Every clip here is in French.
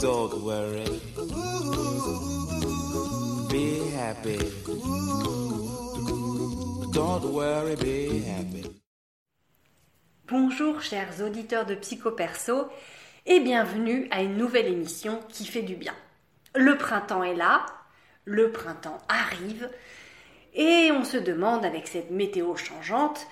Don't worry. Be happy. Don't worry, be happy. Bonjour chers auditeurs de Psycho Perso et bienvenue à une nouvelle émission qui fait du bien. Le printemps est là, le printemps arrive et on se demande avec cette météo changeante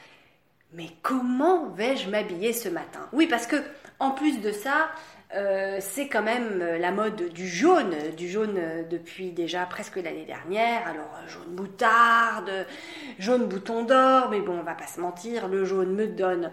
mais comment vais-je m'habiller ce matin? Oui parce que en plus de ça, euh, c'est quand même euh, la mode du jaune, du jaune euh, depuis déjà presque l'année dernière. Alors jaune moutarde, jaune bouton d'or, mais bon, on va pas se mentir, le jaune me donne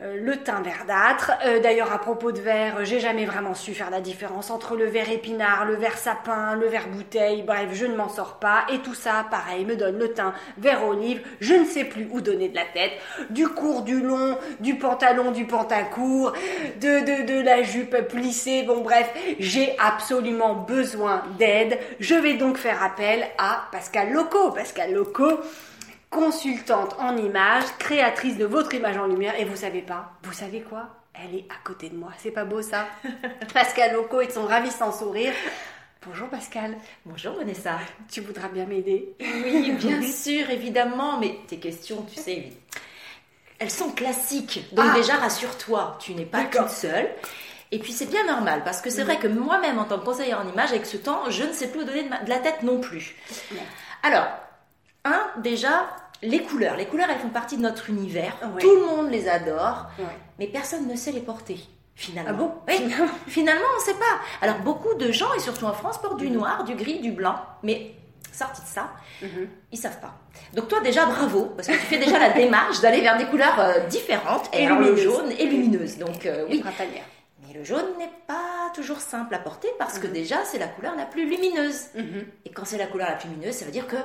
le teint verdâtre. D'ailleurs, à propos de vert, j'ai jamais vraiment su faire la différence entre le vert épinard, le vert sapin, le vert bouteille. Bref, je ne m'en sors pas. Et tout ça, pareil, me donne le teint vert olive. Je ne sais plus où donner de la tête. Du court, du long, du pantalon, du pantacourt, de, de, de la jupe plissée. Bon, bref, j'ai absolument besoin d'aide. Je vais donc faire appel à Pascal Loco. Pascal Loco, consultante en images, créatrice de votre image en lumière. Et vous savez pas, vous savez quoi? Elle est à côté de moi. C'est pas beau ça? Pascal Loco et son ravissant sourire. Bonjour Pascal. Bonjour Vanessa. Tu voudras bien m'aider? Oui, bien sûr, évidemment, mais tes questions, tu sais, elles sont classiques. Donc Ah. déjà, rassure-toi, tu n'es pas toute seule. Et puis c'est bien normal, parce que c'est vrai que moi-même, en tant que conseillère en image, avec ce temps, je ne sais plus où donner de, ma- de la tête non plus. Alors, un, déjà, les couleurs. Les couleurs, elles font partie de notre univers. Ouais. Tout le monde les adore, Ouais. mais personne ne sait les porter. Finalement. Ah bon Oui, finalement, on ne sait pas. Alors, beaucoup de gens, et surtout en France, portent du Mhm. noir, du gris, du blanc, mais sorti de ça, Mhm. ils savent pas. Donc toi déjà bravo parce que tu fais déjà la démarche d'aller vers des couleurs euh, différentes Et alors, le jaune et lumineuses. Donc euh, Et oui. Mais le jaune n'est pas toujours simple à porter parce que déjà c'est la couleur la plus lumineuse. Mhm. Et quand c'est la couleur la plus lumineuse, ça veut dire que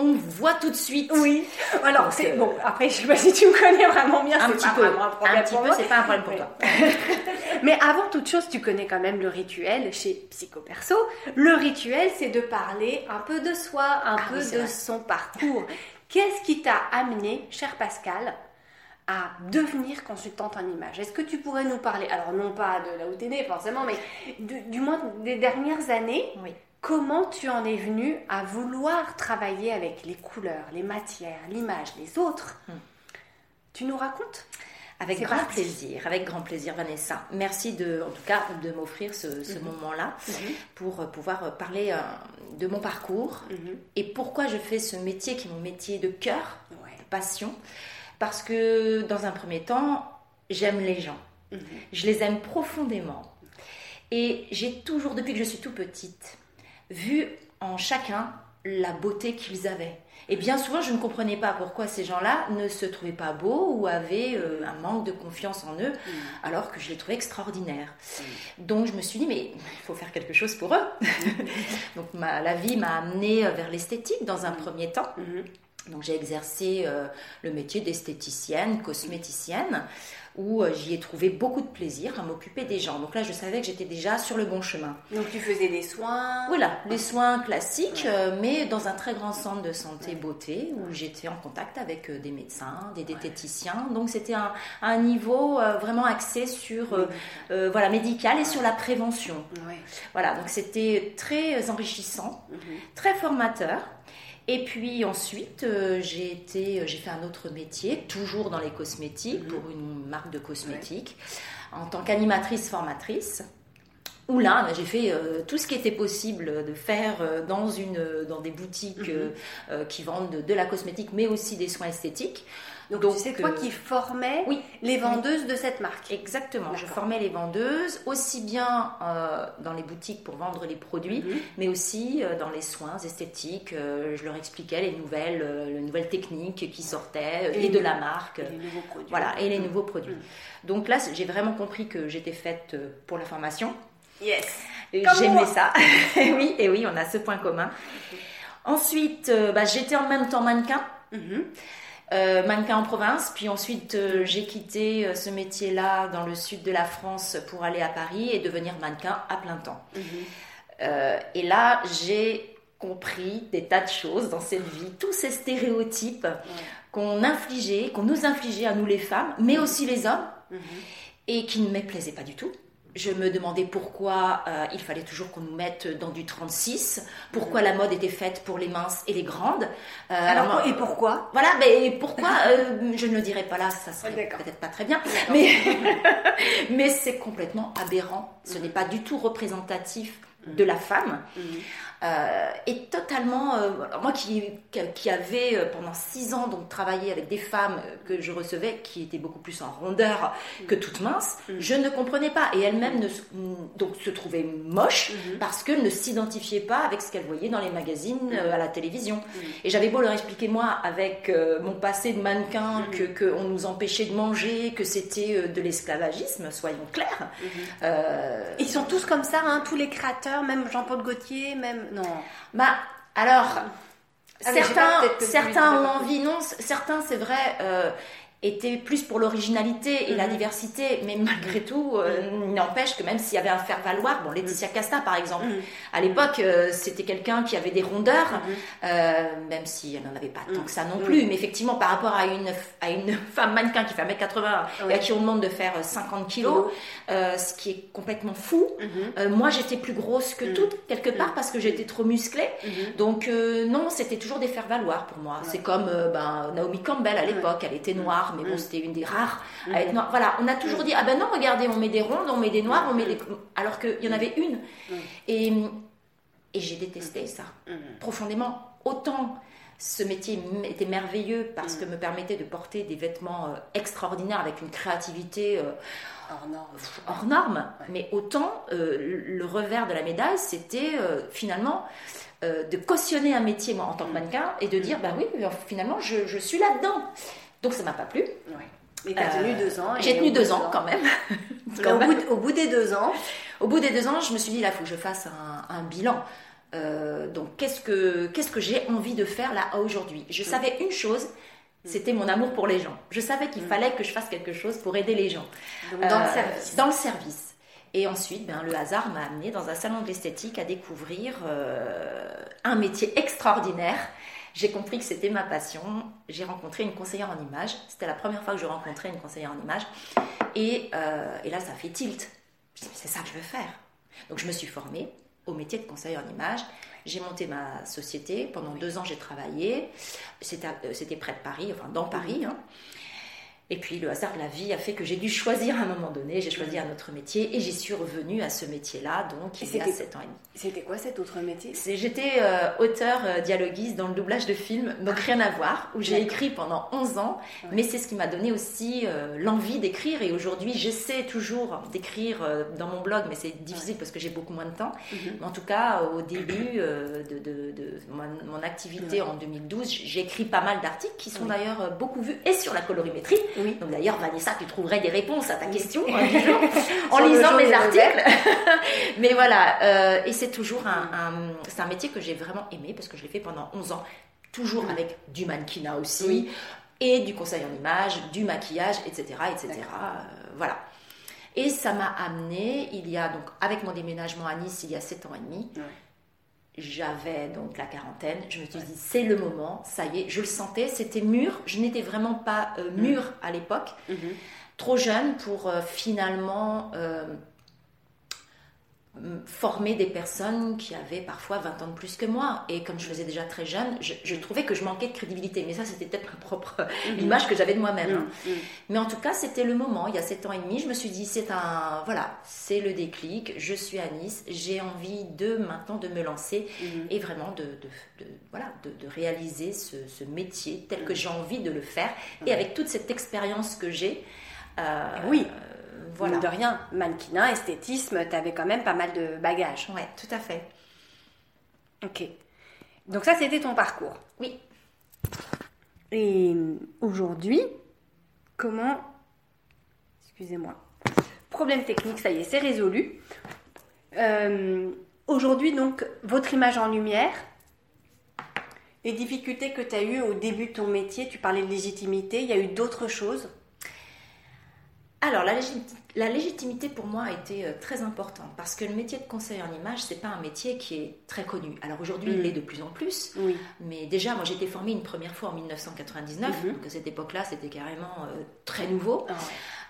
on voit tout de suite. Oui. Alors, c'est euh, bon. Après, je sais pas si tu me connais vraiment bien. Un petit pas peu, vraiment un problème un petit pour peu, c'est pas un problème pour toi. Mais avant toute chose, tu connais quand même le rituel chez Psychoperso. Le rituel, c'est de parler un peu de soi, un Ah peu oui, de vrai. son parcours. Qu'est-ce qui t'a amené, cher Pascal, à devenir consultante en image Est-ce que tu pourrais nous parler, alors non pas de là où t'es née forcément, mais du, du moins des dernières années, Oui. comment tu en es venu à vouloir travailler avec les couleurs, les matières, l'image, les autres? Hmm. Tu nous racontes? Avec grand parti. plaisir, avec grand plaisir Vanessa. Merci de, en tout cas, de m'offrir ce, Mhm. moment-là pour euh, pouvoir parler euh, de mon parcours Mhm. et pourquoi je fais ce métier qui est mon métier de cœur, Ouais. de passion. Parce que dans un premier temps, j'aime les gens. Mhm. Je les aime profondément. Et j'ai toujours, depuis que je suis tout petite, vu en chacun la beauté qu'ils avaient. Et bien souvent, je ne comprenais pas pourquoi ces gens-là ne se trouvaient pas beaux ou avaient euh, un manque de confiance en eux, alors que je les trouvais extraordinaires. Donc je me suis dit, mais il faut faire quelque chose pour eux. Donc ma- la vie m'a amenée euh, vers l'esthétique dans un premier temps. Donc j'ai exercé euh, le métier d'esthéticienne, cosméticienne, où euh, j'y ai trouvé beaucoup de plaisir à m'occuper des gens. Donc là, je savais que j'étais déjà sur le bon chemin. Donc tu faisais des soins? Voilà, les soins classiques, euh, mais dans un très grand centre de santé beauté, où j'étais en contact avec des médecins, des diététiciens. Donc c'était un, un niveau vraiment axé sur voilà médical et sur la prévention. Voilà, donc c'était très enrichissant, Mhm. très formateur. Et puis ensuite, euh, j'ai été, j'ai fait un autre métier, toujours dans les cosmétiques, Mhm. pour une marque de cosmétiques, en tant qu'animatrice formatrice. Où là, j'ai fait euh, tout ce qui était possible de faire euh, dans, une, dans des boutiques Mhm. euh, euh, qui vendent de, de la cosmétique, mais aussi des soins esthétiques. Donc, Donc, c'est toi qui formais oui. les vendeuses de cette marque. Exactement, je formais les vendeuses aussi bien euh, dans les boutiques pour vendre les produits, Mhm. mais aussi euh, dans les soins esthétiques. Euh, je leur expliquais les nouvelles, les nouvelles techniques qui sortaient Et et, de la marque. Et les nouveaux produits. Voilà, et les Mhm. nouveaux produits. Donc là, j'ai vraiment compris que j'étais faite pour la formation. Yes. J'aimais ça. Et oui, et oui, on a ce point commun. Ensuite, bah, j'étais en même temps mannequin. Mhm. Euh, mannequin en province, puis ensuite euh, j'ai quitté euh, ce métier-là dans le sud de la France pour aller à Paris et devenir mannequin à plein temps. Mhm. Euh, et là, j'ai compris des tas de choses dans cette vie, tous ces stéréotypes qu'on infligeait, qu'on nous infligeait à nous les femmes, mais aussi les hommes, et qui ne me plaisait pas du tout. Je me demandais pourquoi euh, il fallait toujours qu'on nous mette dans du 36, pourquoi la mode était faite pour les minces et les grandes. Euh, Alors, et pourquoi voilà, mais pourquoi euh, Je ne le dirais pas là, ça serait D'accord. peut-être pas très bien, mais, mais c'est complètement aberrant. Ce n'est pas du tout représentatif de la femme. Euh, et totalement, euh, moi qui, qui avait euh, pendant six ans donc travaillé avec des femmes euh, que je recevais qui étaient beaucoup plus en rondeur que toutes minces, je ne comprenais pas. Et elles-mêmes ne se- donc se trouvaient moches parce qu'elles ne s'identifiaient pas avec ce qu'elles voyaient dans les magazines, euh, à la télévision. Et j'avais beau leur expliquer moi avec euh, mon passé de mannequin que qu'on nous empêchait de manger, que c'était euh, de l'esclavagisme, soyons clairs. Euh, Ils sont tous comme ça, hein, tous les créateurs, même Jean-Paul Gaultier, même. Non. Bah, alors, Ah, certains, certains ont envie, non, certains, c'est vrai, euh, étaient plus pour l'originalité et la Mhm. diversité, mais malgré tout, euh, n'empêche que même s'il y avait un faire-valoir, bon, Laetitia Casta, par exemple, Mhm. à l'époque, euh, c'était quelqu'un qui avait des rondeurs, Mhm. euh, même si elle n'en avait pas tant Mhm. que ça non Mhm. plus, mais effectivement, par rapport à une, à une femme mannequin qui fait 1m80 et à qui on demande de faire euh, 50 kilos, euh, ce qui est complètement fou, Mhm. moi, j'étais plus grosse que Mhm. toutes, quelque part, parce que j'étais trop musclée. Mhm. Donc, non, c'était toujours des faire-valoir pour moi. C'est comme ben, Naomi Campbell à l'époque, elle était noire, mais bon, c'était une des rares à être noire. Voilà, on a toujours dit, ah ben non, regardez, on met des rondes, on met des noirs, on met des. Alors qu'il y en avait une. Et, et j'ai détesté ça, profondément. Autant. Ce métier était merveilleux parce que me permettait de porter des vêtements euh, extraordinaires avec une créativité euh, hors norme, mais autant euh, le revers de la médaille, c'était euh, finalement euh, de cautionner un métier moi en tant que mannequin et de dire bah oui, finalement je, je suis là-dedans. Donc ça m'a pas plu. Ouais. Mais t'as tenu Euh, deux ans. J'ai tenu deux ans quand même. Quand au, même. bout de- au bout des deux ans, Au bout des deux ans, je me suis dit là, il faut que je fasse un, un bilan. Euh, donc qu'est-ce que qu'est-ce que j'ai envie de faire là aujourd'hui? Je savais une chose. C'était mon amour pour les gens. Je savais qu'il fallait que je fasse quelque chose pour aider les gens. donc dans le Euh, service. Dans le service. Et ensuite, ben, le hasard m'a amené dans un salon de l'esthétique à découvrir euh, un métier extraordinaire. J'ai compris que c'était ma passion. J'ai rencontré une conseillère en image. C'était la première fois que je rencontrais une conseillère en image. Et, euh, et là, ça fait tilt. Je me suis dit, c'est ça que je veux faire. Donc, je me suis formée au métier de conseillère en image. J'ai monté ma société. Pendant deux ans, j'ai travaillé. Euh, c'était près de Paris, enfin dans Paris. hein. Et puis le hasard de la vie a fait que j'ai dû choisir à un moment donné, j'ai choisi un autre métier et j'y suis revenue à ce métier-là, donc il y a c'était- 7 ans et demi. C'était quoi cet autre métier? J'étais euh, auteur euh, dialoguiste dans le doublage de films, donc rien à voir, où j'ai écrit pendant 11 ans, Ouais. mais c'est ce qui m'a donné aussi euh, l'envie d'écrire et aujourd'hui j'essaie toujours d'écrire euh, dans mon blog, mais c'est difficile parce que j'ai beaucoup moins de temps. Mhm. Mais en tout cas, au début euh, de, de- de mon, mon activité Ouais. en 2012, j'ai écrit pas mal d'articles qui sont d'ailleurs beaucoup vus et sur la colorimétrie. Oui. Donc d'ailleurs, Vanessa, tu trouverais des réponses à ta question jour, en lisant mes articles. Mais voilà, euh, et c'est toujours un, un- c'est un métier que j'ai vraiment aimé parce que je l'ai fait pendant 11 ans, toujours avec du mannequinat aussi, Oui. et du conseil en image, du maquillage, etc. etc. Euh, voilà. Et ça m'a amené, il y a donc, avec mon déménagement à Nice, il y a 7 ans et demi, Ouais. J'avais donc la quarantaine, je me suis dit c'est le moment, ça y est, je le sentais, c'était mûr, je n'étais vraiment pas euh, mûre à l'époque, Mhm. trop jeune pour euh, finalement euh, former des personnes qui avaient parfois 20 ans de plus que moi. Et comme je faisais déjà très jeune, je, je trouvais que je manquais de crédibilité. Mais ça, c'était peut-être ma propre l'image que j'avais de moi-même. hein. Mhm. Mais en tout cas, c'était le moment. Il y a 7 ans et demi, je me suis dit, c'est un, voilà, c'est le déclic. Je suis à Nice. J'ai envie de maintenant de me lancer Mhm. et vraiment de, de- de- voilà, de, de réaliser ce, ce métier tel que j'ai envie de le faire. Et avec toute cette expérience que j'ai, euh, Oui. euh, Voilà. de rien, mannequinat, esthétisme, t'avais quand même pas mal de bagages. Ouais, tout à fait. Ok. Donc ça, c'était ton parcours. Oui. Et aujourd'hui, comment... Excusez-moi. Problème technique, ça y est, c'est résolu. Euh, aujourd'hui, donc, votre image en lumière, les difficultés que tu as eues au début de ton métier, tu parlais de légitimité, il y a eu d'autres choses Alors, la, légiti- la légitimité pour moi a été euh, très importante parce que le métier de conseiller en image, c'est pas un métier qui est très connu. Alors aujourd'hui, Mm. il l'est de plus en plus, Oui. mais déjà, moi j'ai été formée une première fois en 1999, Mhm. donc à cette époque-là, c'était carrément euh, très nouveau. Ah ouais.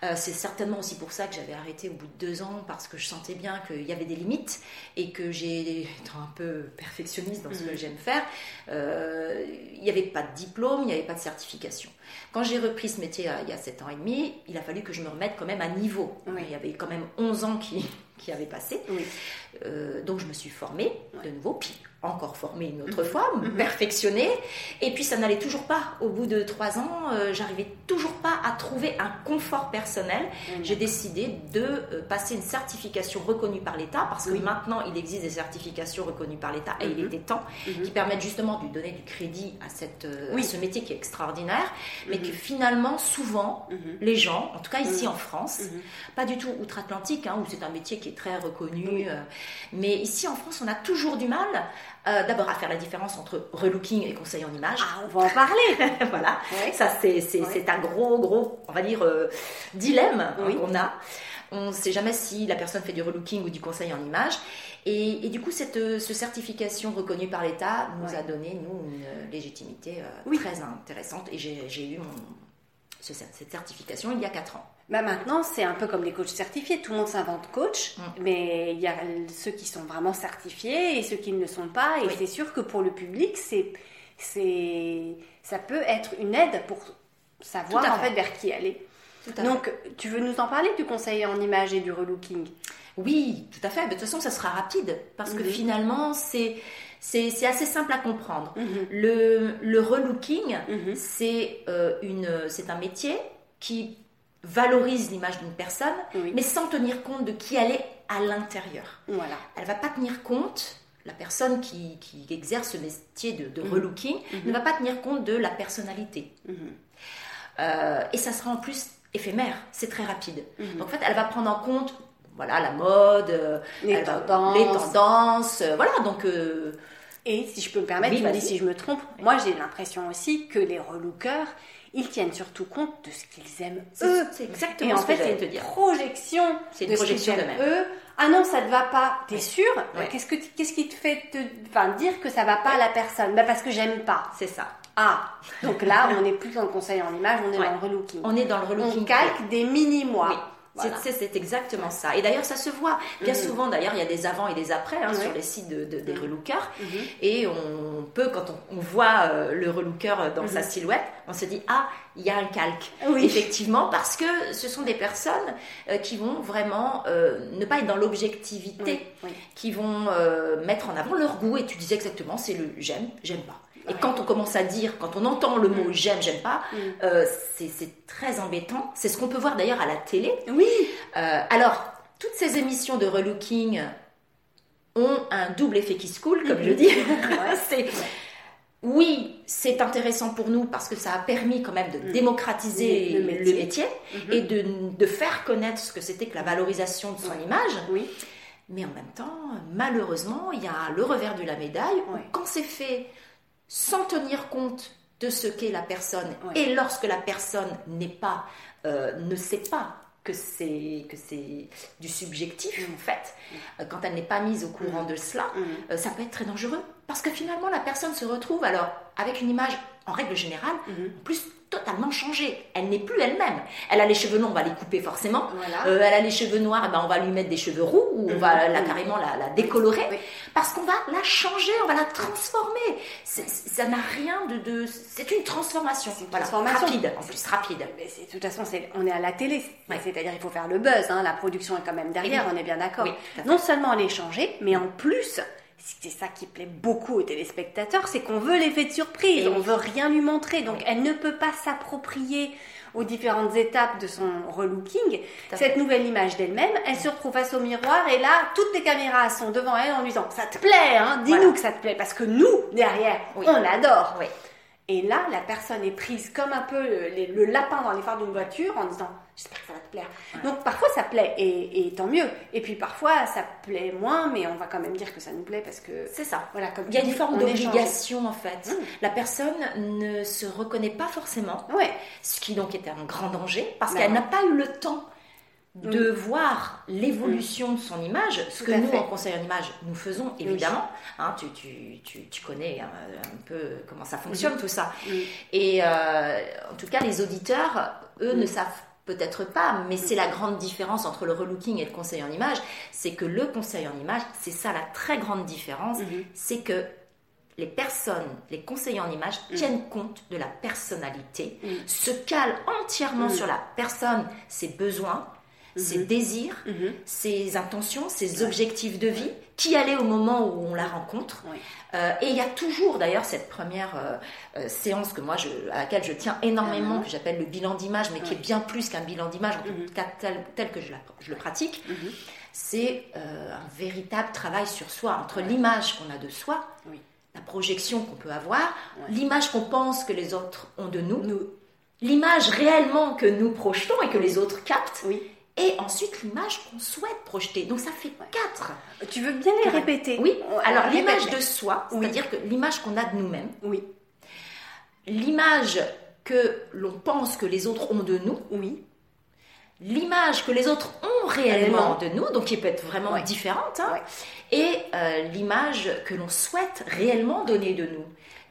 Euh, c'est certainement aussi pour ça que j'avais arrêté au bout de deux ans parce que je sentais bien qu'il y avait des limites et que j'ai, étant un peu perfectionniste dans ce que j'aime faire, euh, il n'y avait pas de diplôme, il n'y avait pas de certification. Quand j'ai repris ce métier euh, il y a sept ans et demi, il a fallu que je me remette quand même à niveau. Oui. Il y avait quand même 11 ans qui, qui avaient passé. Oui. Euh, donc je me suis formée de nouveau, puis encore formée une autre Mhm. fois, Mhm. perfectionnée. Et puis ça n'allait toujours pas. Au bout de trois ans, euh, j'arrivais toujours pas à trouver un confort personnel. J'ai décidé de euh, passer une certification reconnue par l'État, parce que Oui. maintenant il existe des certifications reconnues par l'État, et il Mhm. était temps, Mhm. qui permettent justement de donner du crédit à, cette, Oui. à ce métier qui est extraordinaire, mais Mhm. que finalement, souvent, Mhm. les gens, en tout cas ici Mhm. en France, Mhm. pas du tout outre-Atlantique, hein, où c'est un métier qui est très reconnu. Mais ici en France, on a toujours du mal, euh, d'abord à faire la différence entre relooking et conseil en image. Ah, on va en parler. voilà, ça c'est un gros, gros, on va dire, euh, dilemme hein, qu'on a. On ne sait jamais si la personne fait du relooking ou du conseil en image. Et, et du coup, cette, euh, ce certification reconnue par l'État nous a donné, nous, une légitimité euh, très intéressante. Et j'ai j'ai eu mon, ce- cette certification il y a 4 ans. Bah maintenant, c'est un peu comme les coachs certifiés. Tout le monde s'invente coach, Mm. mais il y a ceux qui sont vraiment certifiés et ceux qui ne le sont pas. Et Oui. c'est sûr que pour le public, c'est, c'est, ça peut être une aide pour savoir en fait. vers qui aller. Fait. Donc, tu veux nous en parler du conseiller en image et du relooking? Oui, tout à fait. Mais de toute façon, ça sera rapide parce que Mhm. finalement, c'est c'est c'est assez simple à comprendre. Mhm. Le, le relooking, Mhm. c'est euh, une c'est un métier qui valorise l'image d'une personne, Oui. mais sans tenir compte de qui elle est à l'intérieur. Voilà. Elle va pas tenir compte. La personne qui, qui exerce ce métier de, de Mhm. relooking Mhm. ne va pas tenir compte de la personnalité. Mhm. Euh, et ça sera en plus éphémère, c'est très rapide. Donc en fait, elle va prendre en compte voilà, la mode, euh, Les elle va- tendances. les tendances, euh, voilà, donc euh, Et si je peux me permettre, Oui, tu me dis si je me trompe, moi j'ai l'impression aussi que les relookers, ils tiennent surtout compte de ce qu'ils aiment eux. c'est Et exactement en ce que fait, j'allais te c'est une dire. projection C'est une de ce projection qu'ils aiment d'eux-mêmes. eux. Ah non, ça te va pas. T'es sûr Ouais. Qu'est-ce que qu'est-ce qui te fait te, enfin, dire que ça va pas à la personne? Bah parce que j'aime pas. C'est ça. Ah, donc là, on n'est plus dans le conseil en image, on est Ouais. dans le relooking. On est dans le relooking. On calque des mini-mois. Oui. Voilà. C'est- exactement ça. Et d'ailleurs, ça se voit. Bien Mhm. souvent, d'ailleurs, il y a des avant et des après hein, Ouais. sur les sites de, de- des Mhm. relookers. Mhm. Et on peut, quand on, on voit euh, le relooker dans Mhm. sa silhouette, on se dit Ah, il y a un calque. Oui. Effectivement, parce que ce sont des personnes euh, qui vont vraiment euh, ne pas être dans l'objectivité, Oui, oui. qui vont euh, mettre en avant leur goût. Et tu disais exactement C'est le j'aime, j'aime pas. Et quand on commence à dire, quand on entend le mot Mhm. j'aime, j'aime pas, Mhm. euh, c'est très embêtant. C'est ce qu'on peut voir d'ailleurs à la télé. Oui. Euh, alors, toutes ces émissions de relooking ont un double effet qui se coule, comme je dis. C'est- oui, c'est intéressant pour nous parce que ça a permis quand même de Mm. démocratiser Le le métier. Mhm. et de, de faire connaître ce que c'était que la valorisation de son image. Oui. Mais en même temps, malheureusement, il y a le revers de la médaille où quand c'est fait sans tenir compte de ce qu'est la personne Ouais. et lorsque la personne n'est pas, euh, ne sait pas que c'est que c'est du subjectif Mm. en fait, euh, quand elle n'est pas mise au courant de cela, Mhm. euh, ça peut être très dangereux parce que finalement la personne se retrouve alors avec une image en règle générale en plus totalement changée. Elle n'est plus elle-même. Elle a les cheveux longs, on va les couper forcément. Voilà. Euh, elle a les cheveux noirs, eh ben, on va lui mettre des cheveux roux ou on va la, Mhm. carrément la, la décolorer Oui. parce qu'on va la changer, on va la transformer. C'est- ça n'a rien de, de- c'est une transformation. C'est une Voilà, transformation. rapide, en plus rapide. Mais de toute façon, on est à la télé, Ouais. c'est-à-dire il faut faire le buzz, hein, la production est quand même derrière, Oui. on est bien d'accord. Oui, non seulement les changer, mais en plus, c'est ça qui plaît beaucoup aux téléspectateurs, c'est qu'on veut l'effet de surprise, Et on veut rien lui montrer, donc Oui. elle ne peut pas s'approprier aux différentes étapes de son relooking cette nouvelle image d'elle-même. Elle se retrouve face au miroir et là, toutes les caméras sont devant elle en lui disant ça te plaît, hein, dis-nous Voilà. que ça te plaît, parce que nous derrière, Oui. on adore. Oui. Et là, la personne est prise comme un peu le, le lapin dans les phares d'une voiture en disant J'espère que ça va te plaire. Donc parfois ça plaît et, et tant mieux. Et puis parfois ça plaît moins, mais on va quand même dire que ça nous plaît parce que C'est ça. voilà, comme Il y a une forme est d'obligation en fait. Mm. La personne ne se reconnaît pas forcément, Ouais, ce qui donc était un grand danger parce Bah qu'elle ouais. n'a pas eu le temps de voir l'évolution de son image, ce Tout que nous, fait. en conseil en image, nous faisons évidemment. Hein, tu, tu, tu, tu connais un, un peu comment ça fonctionne tout ça. Et euh, en tout cas, les auditeurs, eux, ne savent peut-être pas, mais c'est la grande différence entre le relooking et le conseil en image, c'est que le conseil en image, c'est ça la très grande différence, Mhm. c'est que les personnes, les conseillers en image tiennent compte de la personnalité, Mm. se calent entièrement Mm. sur la personne, ses besoins, ses désirs, Mhm. ses intentions, ses objectifs de vie, qui est au moment où on la rencontre. Oui. Euh, et il y a toujours d'ailleurs cette première euh, euh, séance que moi je, à laquelle je tiens énormément, Mhm. que j'appelle le bilan d'image, mais qui Oui. est bien plus qu'un bilan d'image, en Mhm. tout cas tel, tel que je, la- je le pratique. Mhm. C'est euh, un véritable travail sur soi, entre l'image qu'on a de soi, Oui. la projection qu'on peut avoir, Ouais. l'image qu'on pense que les autres ont de nous, l'image réellement que nous projetons et que les autres captent, Oui. Et ensuite l'image qu'on souhaite projeter. Donc ça fait quatre. Tu veux bien les répéter Oui, alors l'image de soi, Oui. c'est-à-dire que l'image qu'on a de nous-mêmes, Oui. l'image que l'on pense que les autres ont de nous, Oui. l'image que les autres ont réellement de nous, donc qui peut être vraiment différente, hein, et euh, l'image que l'on souhaite réellement donner de nous.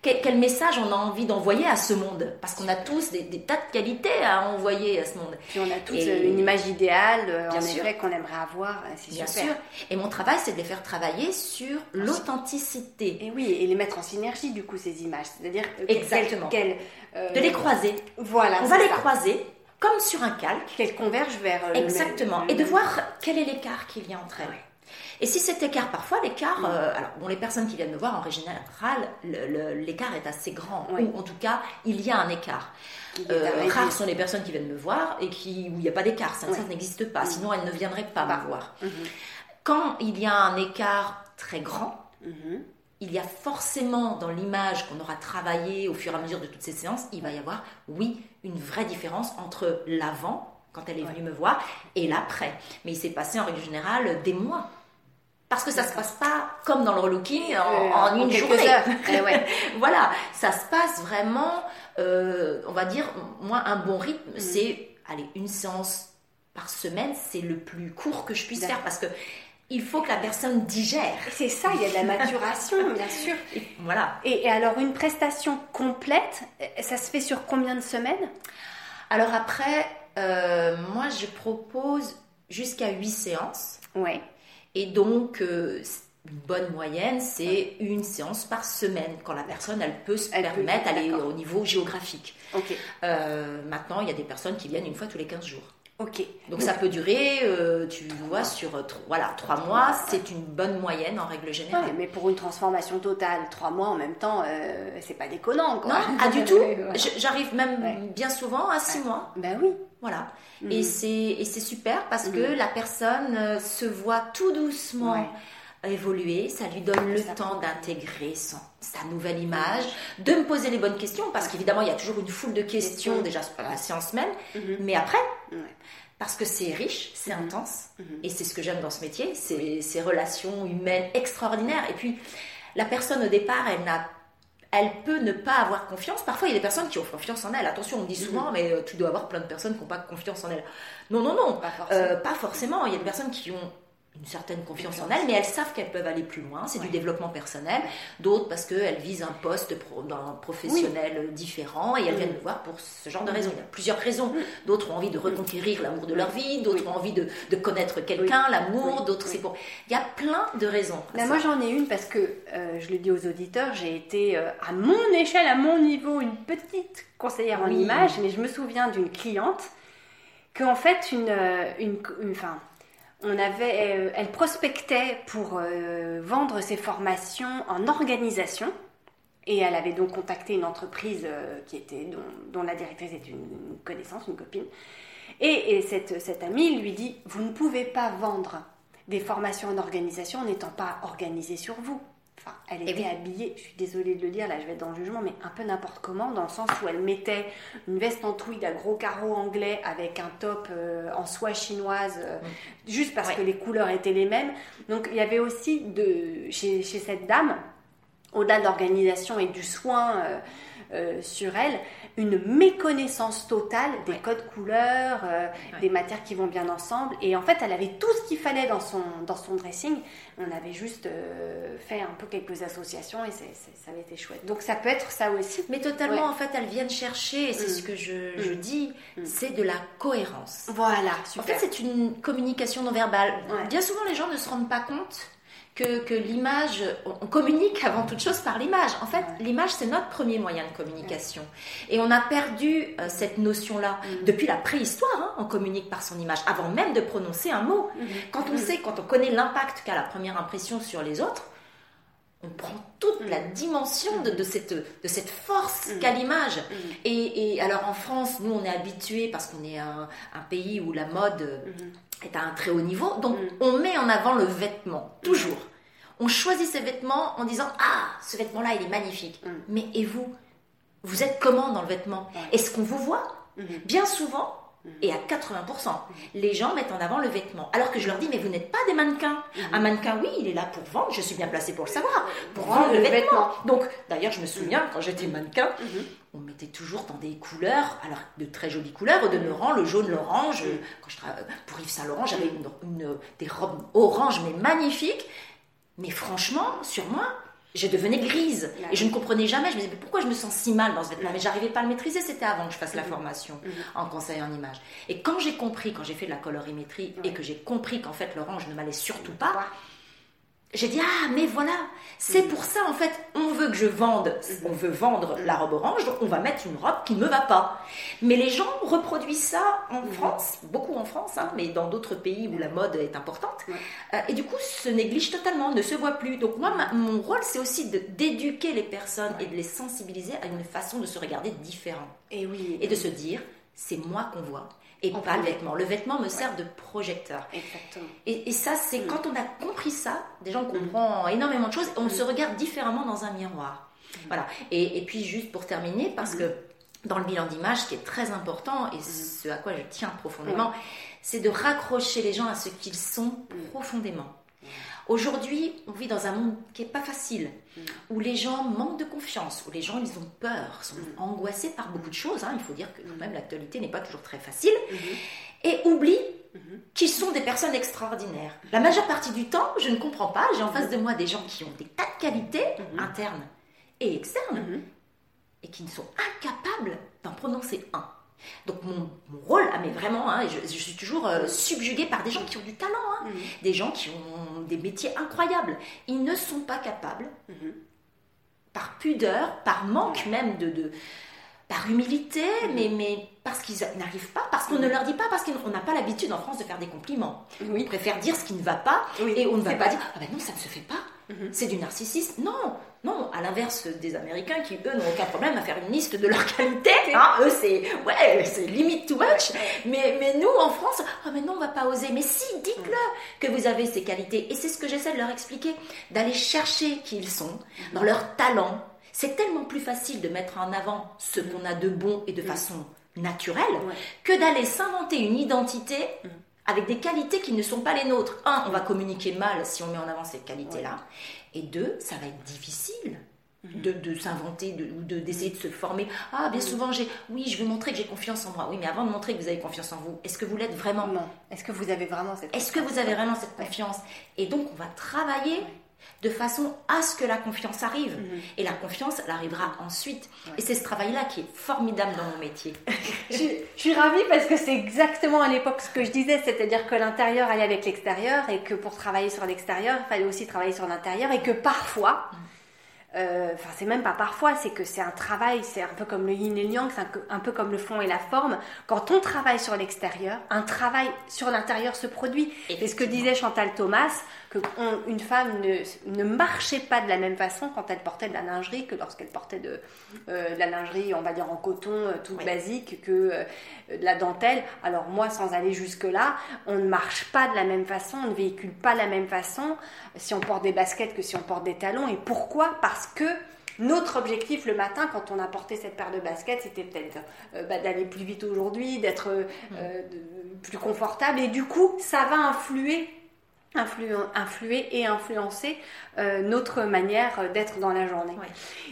Quel, quel message on a envie d'envoyer à ce monde? Parce qu'on a tous des, des tas de qualités à envoyer à ce monde. Puis on a tous Et- euh, une image idéale, euh, Bien en sûr. effet, qu'on aimerait avoir. euh, C'est Bien super. sûr. Et mon travail, c'est de les faire travailler sur l'authenticité. Et oui, et les mettre en synergie, du coup, ces images. C'est-à-dire Exactement. euh, De les croiser. Voilà, On va les croiser comme sur un calque. Qu'elles convergent vers euh, le même- Exactement. le Et de même- voir quel est l'écart qu'il y a entre elles. Ouais. Et si cet écart, parfois l'écart, Mm. euh, alors bon, les personnes qui viennent me voir en général, l'écart est assez grand, Oui. ou en tout cas, il y a un écart. Euh, rares sont les personnes qui viennent me voir et qui, où il n'y a pas d'écart, ça, n'existe pas, Mm. sinon elles ne viendraient pas me voir. Mhm. Quand il y a un écart très grand, Mhm. il y a forcément dans l'image qu'on aura travaillé au fur et à mesure de toutes ces séances, il va y avoir, oui, une vraie différence entre l'avant, quand elle est venue me voir, et l'après. Mais il s'est passé en règle générale des mois. Parce que ça se passe pas comme dans le relooking en, Euh, en une journée. Eh ouais. voilà, ça se passe vraiment, euh, on va dire, moi, un bon rythme, Mhm. c'est, allez, une séance par semaine, c'est le plus court que je puisse faire parce que il faut que la personne digère. C'est ça, il y a de la maturation, bien sûr. Et voilà. Et, et alors, une prestation complète, euh, ça se fait sur combien de semaines? Alors après, euh, moi je propose jusqu'à 8 séances. Ouais. Et donc, euh, une bonne moyenne, c'est une séance par semaine, quand la personne, elle peut se Elle permettre d'aller au niveau géographique. Ok. Euh, maintenant, il y a des personnes qui viennent une fois tous les 15 jours. Ok. Donc ça peut durer, euh, tu vois, sur voilà, 3 mois, c'est une bonne moyenne en règle générale. Ouais, mais pour une transformation totale, trois mois en même temps, euh, c'est pas déconnant, quoi. Non, pas du tout. J'arrive même Ouais. bien souvent à 6 mois. Ben oui. Voilà. Mhm. Et c'est et c'est super parce que Mhm. la personne euh, se voit tout doucement Ouais. évoluer. Ça lui donne le Ça temps d'intégrer sa nouvelle image, de me poser les bonnes questions parce qu'évidemment il y a toujours une foule de questions déjà sur la séance même, Mhm. mais après parce que c'est riche, c'est intense et c'est ce que j'aime dans ce métier, c'est ces relations humaines extraordinaires. Et puis la personne au départ, elle n'a elle peut ne pas avoir confiance. Parfois, il y a des personnes qui ont confiance en elle. Attention, on me dit souvent, mais euh, tu dois avoir plein de personnes qui n'ont pas confiance en elle. Non, non, non. Pas forcément. Euh, pas forcément. Il y a des personnes qui ont une certaine confiance en elles, mais elles savent qu'elles peuvent aller plus loin. C'est Ouais. du développement personnel. D'autres parce qu'elles visent un poste pro- un professionnel différent et elles viennent me voir pour ce genre de raisons. Il y a plusieurs raisons. D'autres ont envie de reconquérir l'amour de leur vie, d'autres Oui. ont envie de, de connaître quelqu'un, l'amour, d'autres c'est pour... Il y a plein de raisons. Ben, moi j'en ai une parce que, euh, je le dis aux auditeurs, j'ai été euh, à mon échelle, à mon niveau, une petite conseillère en image, mais je me souviens d'une cliente qu'en fait, une, euh, une, une- enfin, euh, elle prospectait pour euh, vendre ses formations en organisation. Et elle avait donc contacté une entreprise euh, dont, la directrice est une, connaissance, une copine. Et, et cette, amie lui dit Vous ne pouvez pas vendre des formations en organisation n'étant pas organisée sur vous. Enfin, elle était oui. habillée, je suis désolée de le dire, là je vais être dans le jugement, mais un peu n'importe comment, dans le sens où elle mettait une veste en tweed à gros carreaux anglais avec un top euh, en soie chinoise, euh, juste parce Ouais. que les couleurs étaient les mêmes. Donc il y avait aussi de, chez, chez cette dame, au-delà de l'organisation et du soin euh, sur elle, une méconnaissance totale des Ouais. codes couleurs, euh, Ouais. des matières qui vont bien ensemble. Et en fait, elle avait tout ce qu'il fallait dans son, dans son dressing. On avait juste euh, fait un peu quelques associations et ça avait été chouette. Donc ça peut être ça aussi. Mais totalement, Ouais. en fait, elles viennent chercher, et c'est Mm. ce que je, je Mm. dis, Mm. c'est de la cohérence. Voilà, En fait, c'est une communication non verbale. Bien souvent, les gens ne se rendent pas compte que, que l'image, on, communique avant toute chose par l'image. En fait, l'image, c'est notre premier moyen de communication. Et on a perdu euh, cette notion-là. Mm. Depuis la préhistoire, hein, on communique par son image, avant même de prononcer un mot. Mhm. Quand on Mhm. sait, quand on connaît l'impact qu'a la première impression sur les autres, on prend toute la dimension de, de cette, de cette force Mhm. qu'a l'image. Mhm. Et, et alors en France, nous on est habitués parce qu'on est un, un pays où la mode euh, Mhm. est à un très haut niveau, donc on met en avant le vêtement, toujours. On choisit ses vêtements en disant Ah, ce vêtement-là il est magnifique. Mais et vous Vous êtes comment dans le vêtement? Est-ce qu'on vous voit? Bien souvent. Et à 80%, les gens mettent en avant le vêtement. Alors que je leur dis, mais vous n'êtes pas des mannequins. Un mannequin, oui, il est là pour vendre, je suis bien placée pour le savoir, pour Vendre le le vêtement. Donc, d'ailleurs, je me souviens, quand j'étais mannequin, Mhm. on mettait toujours dans des couleurs, alors de très jolies couleurs, au demeurant, le jaune, l'orange. Mhm. Quand je tra- pour Yves Saint Laurent, j'avais une, une- des robes orange, mais magnifiques. Mais franchement, sur moi, je devenais grise. Ouais. Et je ne comprenais jamais. Je me disais, mais pourquoi je me sens si mal dans ce vêtement Mais j'arrivais pas à le maîtriser. C'était avant que je fasse la Mhm. formation Mhm. en conseil en image. Et quand j'ai compris, quand j'ai fait de la colorimétrie et que j'ai compris qu'en fait l'orange ne m'allait surtout pas. J'ai dit ah mais voilà, c'est Mhm. pour ça en fait, on veut que je vende, Mhm. on veut vendre la robe orange, donc on va mettre une robe qui ne me va pas. Mais les gens reproduisent ça en Mhm. France, beaucoup en France, hein, mais dans d'autres pays où la mode est importante. Ouais. Euh, et du coup, se néglige totalement, ne se voit plus. Donc moi, ma- mon rôle, c'est aussi d'éduquer les personnes et de les sensibiliser à une façon de se regarder différent Et oui. et de se dire, c'est moi qu'on voit et En pas le vêtement. Le vêtement me sert de projecteur. Exactement. Et, et ça, c'est Mm. quand on a compris ça, déjà on comprend énormément de choses on Mm. se regarde différemment dans un miroir. Voilà. Et, et puis juste pour terminer, Mm. parce que dans le bilan d'image, ce qui est très important et ce à quoi je tiens profondément, c'est de raccrocher les gens à ce qu'ils sont Mm. profondément. Aujourd'hui, on vit dans un monde qui est pas facile, Mm. où les gens manquent de confiance, où les gens ils ont peur, sont Mm. angoissés par beaucoup de choses. hein. Il faut dire que quand même l'actualité n'est pas toujours très facile Mhm. et oublient Mhm. qu'ils sont des personnes extraordinaires. La majeure partie du temps, je ne comprends pas. J'ai en face de moi des gens qui ont des tas de qualités Mhm. internes et externes et qui ne sont incapables d'en prononcer un. Donc mon, mon rôle, ah mais vraiment, hein, je, je suis toujours euh, subjuguée par des gens qui ont du talent, hein, Mhm. des gens qui ont des métiers incroyables. Ils ne sont pas capables, Mhm. par pudeur, par manque même de... de- par humilité, mais, mais parce qu'ils n'arrivent pas, parce qu'on ne leur dit pas, parce qu'on n'a pas l'habitude en France de faire des compliments. On Oui. préfère dire ce qui ne va pas Oui, et on ne va pas vrai. dire ah ben non ça ne se fait pas Mhm. c'est du narcissisme. Non non à l'inverse des Américains qui eux n'ont aucun problème à faire une liste de leurs qualités hein, eux c'est ouais c'est limite too much. Mais mais nous en France ah mais non on va pas oser. Mais si dites-le que vous avez ces qualités. Et c'est ce que j'essaie de leur expliquer. D'aller chercher qui ils sont dans leur talent. C'est tellement plus facile de mettre en avant ce qu'on a de bon et de façon naturelle que d'aller s'inventer une identité. Avec des qualités qui ne sont pas les nôtres. Un, on va communiquer mal si on met en avant ces qualités-là. Et deux, ça va être difficile Mhm. de, de s'inventer de- ou de, d'essayer de se former. Ah, bien souvent, j'ai, oui, je veux montrer que j'ai confiance en moi. Oui, mais avant de montrer que vous avez confiance en vous, est-ce que vous l'êtes vraiment? Non. Est-ce que vous avez vraiment cette Est-ce que vous avez vraiment cette confiance? Et donc, on va travailler de façon à ce que la confiance arrive. Mhm. Et la confiance, elle arrivera ensuite. Ouais. Et c'est ce travail-là qui est formidable dans mon métier. je, suis- je suis ravie parce que c'est exactement à l'époque ce que je disais, c'est-à-dire que l'intérieur allait avec l'extérieur et que pour travailler sur l'extérieur, il fallait aussi travailler sur l'intérieur et que parfois, euh, enfin c'est même pas parfois, c'est que c'est un travail, c'est un peu comme le yin et le yang, c'est un, peu- un peu comme le fond et la forme. Quand on travaille sur l'extérieur, un travail sur l'intérieur se produit. Et ce que disait Chantal Thomas, que on- une femme ne, ne marchait pas de la même façon quand elle portait de la lingerie que lorsqu'elle portait de, euh, de la lingerie, on va dire en coton, euh, toute Oui. basique, que euh, de la dentelle. Alors moi, sans aller jusque-là, on ne marche pas de la même façon, on ne véhicule pas de la même façon si on porte des baskets que si on porte des talons. Et pourquoi? Parce que notre objectif le matin, quand on a porté cette paire de baskets, c'était peut-être euh, bah, d'aller plus vite aujourd'hui, d'être euh, Mm. euh, plus confortable. Et du coup, ça va influer influ- influer et influencer euh, notre manière d'être dans la journée. Ouais.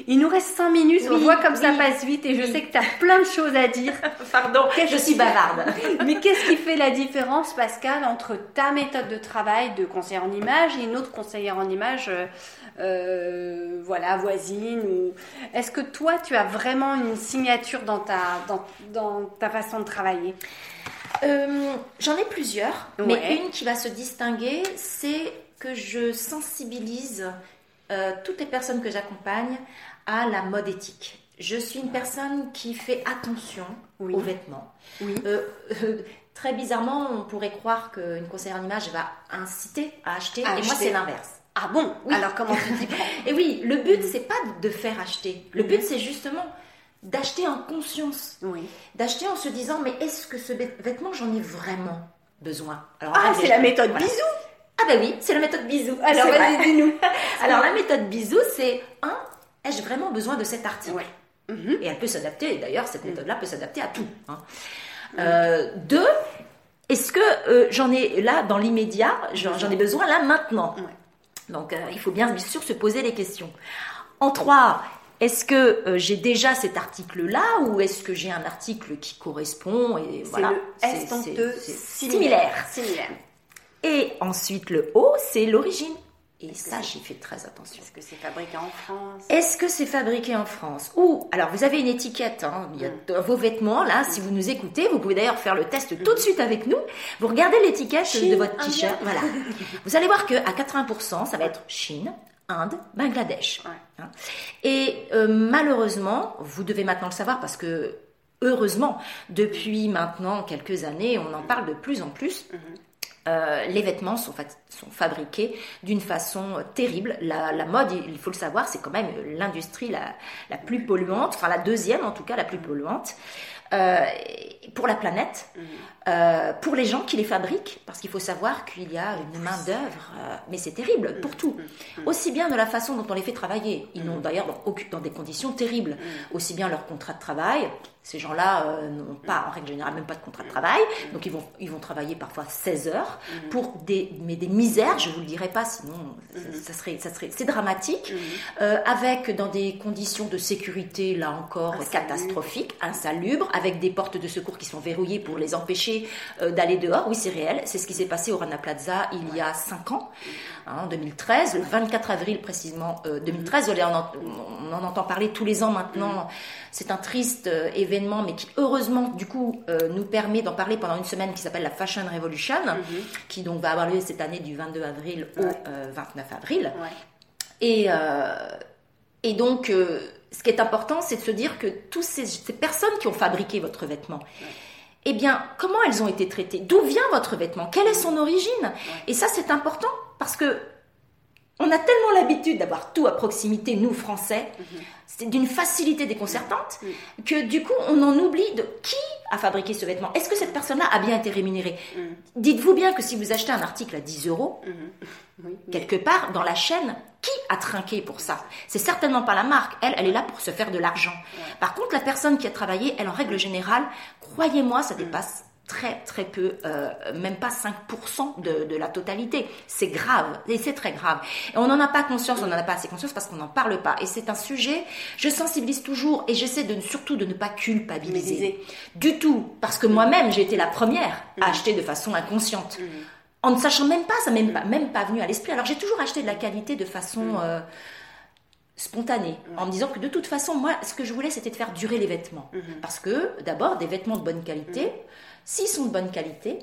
Il nous reste 5 minutes, on voit comme ça passe vite et je sais que tu as plein de choses à dire. Pardon, je suis bavarde. Mais qu'est-ce qui fait la différence, Pascal, entre ta méthode de travail de conseillère en image et une autre conseillère en image, euh, euh, voilà, voisine ou... Est-ce que toi, tu as vraiment une signature dans ta, dans, dans ta façon de travailler? Euh, J'en ai plusieurs, Ouais. mais une qui va se distinguer, c'est que je sensibilise euh, toutes les personnes que j'accompagne à la mode éthique. Je suis une personne qui fait attention Oui. aux vêtements. Oui. Euh, très bizarrement, on pourrait croire qu'une conseillère en image va inciter à acheter, À et moi c'est l'inverse. Ah bon? Oui. Alors comment tu prends? Et oui, le but c'est pas de faire acheter. Le Mhm. but c'est justement d'acheter en conscience Oui. d'acheter en se disant mais est-ce que ce vêt- vêtement j'en ai vraiment besoin? Alors, Ah, c'est la méthode voilà. bisou Ah ben oui, c'est la méthode bisou. Alors vas-y, dis-nous. Alors la méthode bisou, c'est un, ai-je vraiment besoin de cet article? Ouais. Mhm. Et elle peut s'adapter. D'ailleurs, cette méthode-là peut s'adapter à tout. hein. Euh, deux, est-ce que euh, j'en ai là dans l'immédiat, j'en ai besoin là maintenant? Ouais. Donc euh, il faut bien, bien sûr se poser les questions. En trois, est-ce que euh, j'ai déjà cet article-là ou est-ce que j'ai un article qui correspond et C'est voilà, le c'est- c'est- c'est similaire. Similaire. Et ensuite le O, c'est l'origine. Et ça, j'y fais très attention. Est-ce que c'est fabriqué en France? Est-ce que c'est fabriqué en France? Ou, alors vous avez une étiquette, hein, il y a dans vos vêtements, là, si vous nous écoutez, vous pouvez d'ailleurs faire le test tout de suite avec nous. Vous regardez l'étiquette de votre t-shirt, voilà. Vous allez voir que à 80%, ça va être Chine, Inde, Bangladesh. Ouais. Hein. Et euh, malheureusement, vous devez maintenant le savoir parce que heureusement, depuis maintenant quelques années, on en parle de plus en plus. Euh, les vêtements sont, fa- sont fabriqués d'une façon euh, terrible. La, la mode, il il faut le savoir, c'est quand même l'industrie la, la plus polluante, enfin la deuxième en tout cas la plus polluante. Euh, pour la planète, euh, pour les gens qui les fabriquent, parce qu'il faut savoir qu'il y a une main d'œuvre, euh, mais c'est terrible pour tout. Aussi bien de la façon dont on les fait travailler, ils n'ont d'ailleurs dans, aucune- dans des conditions terribles, aussi bien leur contrat de travail, ces gens-là euh, n'ont pas, en règle générale, même pas de contrat de travail, donc ils vont, ils vont travailler parfois 16 heures pour des, mais des misères, je vous le dirai pas, sinon ça, serait, ça serait, c'est dramatique, avec dans des conditions de sécurité, là encore, catastrophiques, insalubres, avec des portes de secours qui sont verrouillées pour les empêcher euh, d'aller dehors. Oui, c'est réel. C'est ce qui s'est passé au Rana Plaza il y a 5 ans, hein, en 2013, le 24 avril précisément euh, 2013. On en, on en entend parler tous les ans maintenant. C'est un triste euh, événement, mais qui heureusement, du coup, euh, nous permet d'en parler pendant une semaine qui s'appelle la Fashion Revolution, qui donc va avoir lieu cette année du 22 avril au Ouais. euh, 29 avril. Ouais. Et, euh, et donc, euh, ce qui est important, c'est de se dire que toutes ces, ces personnes qui ont fabriqué votre vêtement, eh bien, comment elles ont été traitées? D'où vient votre vêtement? Quelle est son origine? Et ça, c'est important parce que on a tellement l'habitude d'avoir tout à proximité, nous Français, c'est d'une facilité déconcertante que du coup, on en oublie de qui a fabriqué ce vêtement. Est-ce que cette personne-là a bien été rémunérée? Dites-vous bien que si vous achetez un article à 10 euros, Oui. quelque part dans la chaîne, qui a trinqué pour ça C'est certainement pas la marque. Elle, elle est là pour se faire de l'argent. Par contre, la personne qui a travaillé, elle, en règle générale, croyez-moi, ça dépasse très très peu, euh, même pas 5% de, de la totalité. C'est grave, et c'est très grave. Et on n'en a pas conscience, on n'en a pas assez conscience parce qu'on n'en parle pas. Et c'est un sujet, je sensibilise toujours et j'essaie de, surtout de ne pas culpabiliser. Culpabiliser. Du tout, parce que moi-même, j'ai été la première à acheter de façon inconsciente en ne sachant même pas, ça m'est même pas, même pas venu à l'esprit. Alors j'ai toujours acheté de la qualité de façon euh, spontanée, en me disant que de toute façon, moi, ce que je voulais, c'était de faire durer les vêtements. Parce que, d'abord, des vêtements de bonne qualité, s'ils sont de bonne qualité,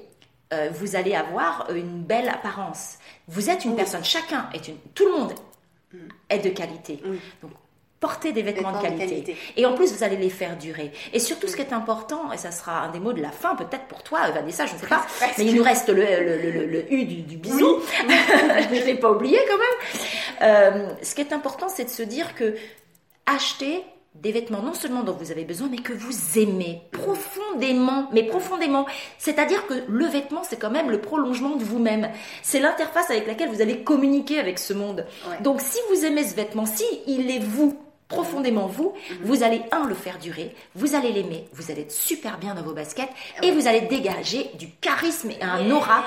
euh, vous allez avoir une belle apparence. Vous êtes une personne, chacun est une, tout le monde est de qualité. Donc, portez des vêtements, Vêtements de, de qualité. Et en plus, vous allez les faire durer. Et surtout, ce qui est important, et ça sera un des mots de la fin, peut-être pour toi, Vanessa, je ne sais pas, mais il nous reste le, le, le, U du, du bisou. je ne l'ai pas oublié quand même. Euh, ce qui est important, c'est de se dire que acheter des vêtements non seulement dont vous avez besoin, mais que vous aimez profondément, mais profondément. C'est-à-dire que le vêtement, c'est quand même le prolongement de vous-même. C'est l'interface avec laquelle vous allez communiquer avec ce monde. Ouais. Donc, si vous aimez ce vêtement, si il est vous, profondément vous, vous allez, un, le faire durer, vous allez l'aimer, vous allez être super bien dans vos baskets, et vous allez dégager du charisme et un aura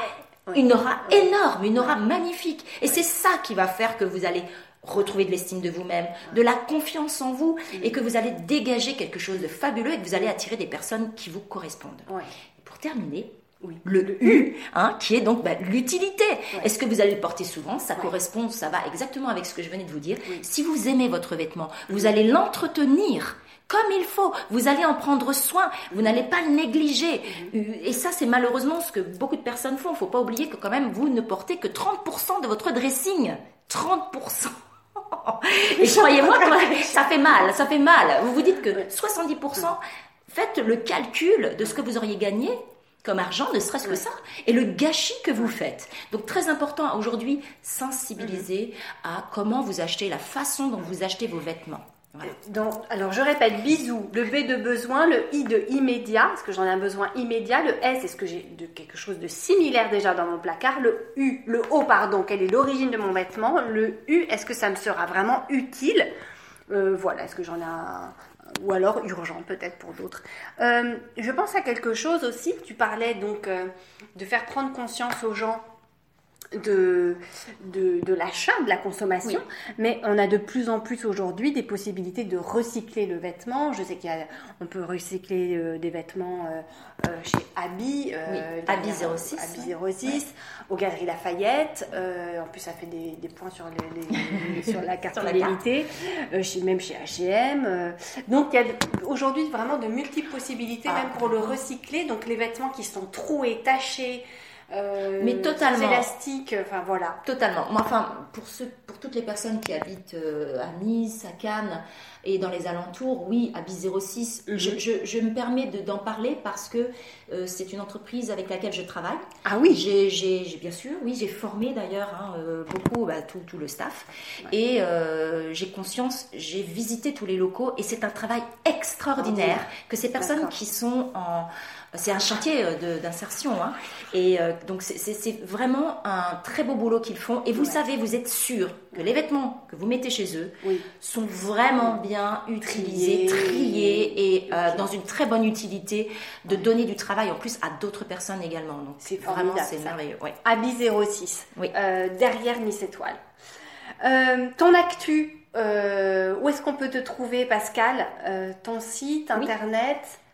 Une aura énorme, une aura magnifique. Et c'est ça qui va faire que vous allez retrouver de l'estime de vous-même, de la confiance en vous, et que vous allez dégager quelque chose de fabuleux et que vous allez attirer des personnes qui vous correspondent. Pour terminer, Oui. le U, hein, qui est donc bah, l'utilité. Est-ce que vous allez le porter souvent? Ça correspond, ça va exactement avec ce que je venais de vous dire. Si vous aimez votre vêtement, vous allez l'entretenir comme il faut. Vous allez en prendre soin. Vous n'allez pas le négliger. Et ça, c'est malheureusement ce que beaucoup de personnes font. Il faut pas oublier que quand même, vous ne portez que 30% de votre dressing. 30%. Et croyez-moi, ça fait mal, ça fait mal. Vous vous dites que 70%, faites le calcul de ce que vous auriez gagné comme argent, ne serait-ce que ça, et le gâchis que vous faites. Donc très important aujourd'hui, sensibiliser à comment vous achetez, la façon dont vous achetez vos vêtements. Voilà. Donc, alors je répète, bisous, le B de besoin, le I de immédiat, parce que j'en ai un besoin immédiat, le S, est-ce que j'ai de quelque chose de similaire déjà dans mon placard, le U, le O, pardon, quelle est l'origine de mon vêtement, le U, est-ce que ça me sera vraiment utile? Euh, Voilà, est-ce que j'en ai un, ou alors urgent peut-être pour d'autres. Euh, je pense à quelque chose aussi, tu parlais donc euh, de faire prendre conscience aux gens de, de, de l'achat, de la consommation, mais on a de plus en plus aujourd'hui des possibilités de recycler le vêtement. Je sais qu'on peut recycler euh, des vêtements euh, euh, chez Abi, euh, Oui, derrière, Abi 06, Abi 06, aux Galeries Lafayette. euh, en plus, ça fait des, des points sur, les, les- sur la carte Sur la euh, chez, même chez H&M. euh. donc, il y a aujourd'hui vraiment de multiples possibilités, Ah. même pour le recycler. Donc, les vêtements qui sont troués, tachés, euh, Mais totalement. élastiques, enfin voilà. Totalement. Moi, Enfin, pour, ceux, pour toutes les personnes qui habitent euh, à Nice, à Cannes et dans les alentours, oui, à 06, Mhm. je, je- je me permets de- d'en parler parce que euh, c'est une entreprise avec laquelle je travaille. Ah oui. J'ai, j'ai- j'ai- bien sûr, oui, j'ai formé d'ailleurs hein, beaucoup, bah, tout, tout le staff. Et euh, j'ai conscience, j'ai visité tous les locaux et c'est un travail extraordinaire que ces personnes qui sont en... C'est un chantier euh, d'insertion. Hein. Et euh, donc c'est- vraiment un très beau boulot qu'ils font. Et vous savez, vous êtes sûr que les vêtements que vous mettez chez eux Oui. sont vraiment bien utilisés, Triés. triés et euh, dans une très bonne utilité de donner du travail en plus à d'autres personnes également. Donc C'est vraiment c'est merveilleux. Ouais. Abi 06, Oui. euh, derrière Nice Étoile. Euh, ton actu, euh, où est-ce qu'on peut te trouver, Pascal? Euh, Ton site, Oui.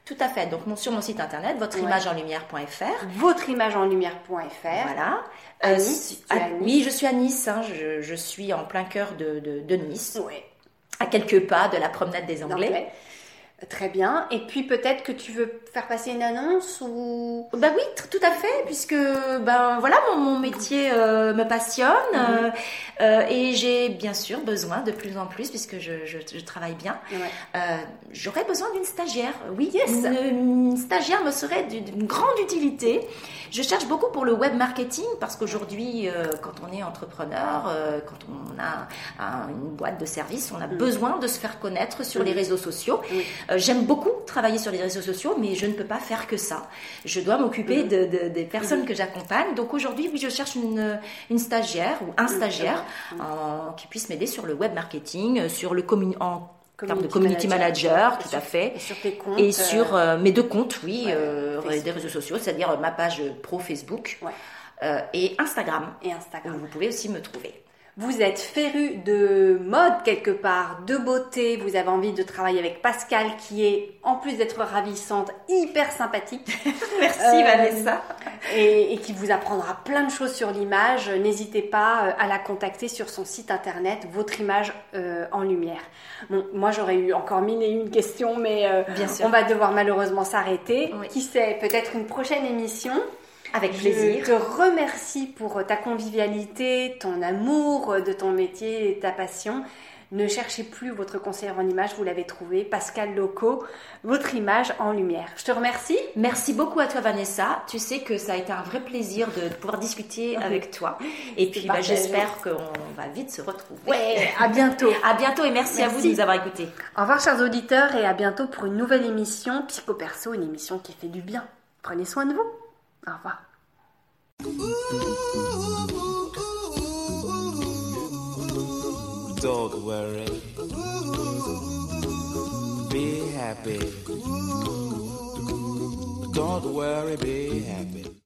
Tout à fait. Donc mon- sur mon site internet, votreimagenlumière.fr. votreimagenlumière.fr. Voilà. À Euh, Nice, si- tu es à- à Nice. Oui, je suis à Nice. hein. Je, je suis en plein cœur de, de- de Nice, Ouais. à quelques pas de la promenade des Anglais. Très bien. Et puis peut-être que tu veux faire passer une annonce ou? Bah oui, tout à fait, puisque ben voilà, mon, mon métier euh, me passionne euh, euh, et j'ai bien sûr besoin de plus en plus, puisque je, je- je travaille bien. Ouais. Euh, J'aurais besoin d'une stagiaire. Oui, Yes. une, une stagiaire me serait d'une grande utilité. Je cherche beaucoup pour le web marketing parce qu'aujourd'hui, euh, quand on est entrepreneur, euh, quand on a un- une boîte de service, on a besoin de se faire connaître sur les réseaux sociaux. Euh, J'aime beaucoup travailler sur les réseaux sociaux, mais je ne peux pas faire que ça. Je dois m'occuper de, de- des personnes que j'accompagne. Donc aujourd'hui, oui, je cherche une, une stagiaire ou un stagiaire en- qui puisse m'aider sur le web marketing, sur le commun- en termes de community manager, tout à fait. Et sur tes comptes. Et sur euh, euh, mes deux comptes, oui, ouais, euh, des réseaux sociaux, c'est-à-dire ma page pro Facebook Ouais. euh, et Instagram, et où Instagram. vous pouvez aussi me trouver. Vous êtes féru de mode quelque part, de beauté, vous avez envie de travailler avec Pascal qui est, en plus d'être ravissante, hyper sympathique Merci Euh, Vanessa. et, et qui vous apprendra plein de choses sur l'image. N'hésitez pas euh, à la contacter sur son site internet, votre image euh, en lumière. Bon, moi j'aurais eu encore mille et une questions, mais euh, Bien sûr. on va devoir malheureusement s'arrêter. Oui. Qui sait, peut-être une prochaine émission. Avec Je plaisir. te remercie pour ta convivialité, ton amour de ton métier et ta passion. Ne cherchez plus votre conseillère en image, vous l'avez trouvé, Pascal Loco, votre image en lumière. Je te remercie. Merci beaucoup à toi Vanessa. Tu sais que ça a été un vrai plaisir de pouvoir discuter avec toi. Et puis bah, j'espère qu'on va vite se retrouver. Ouais, à bientôt. À bientôt et merci, à vous Merci. de nous avoir écoutés. Au revoir chers auditeurs et à bientôt pour une nouvelle émission Psycho Perso, une émission qui fait du bien. Prenez soin de vous. Au revoir. Don't worry. Be happy. Don't worry, be happy.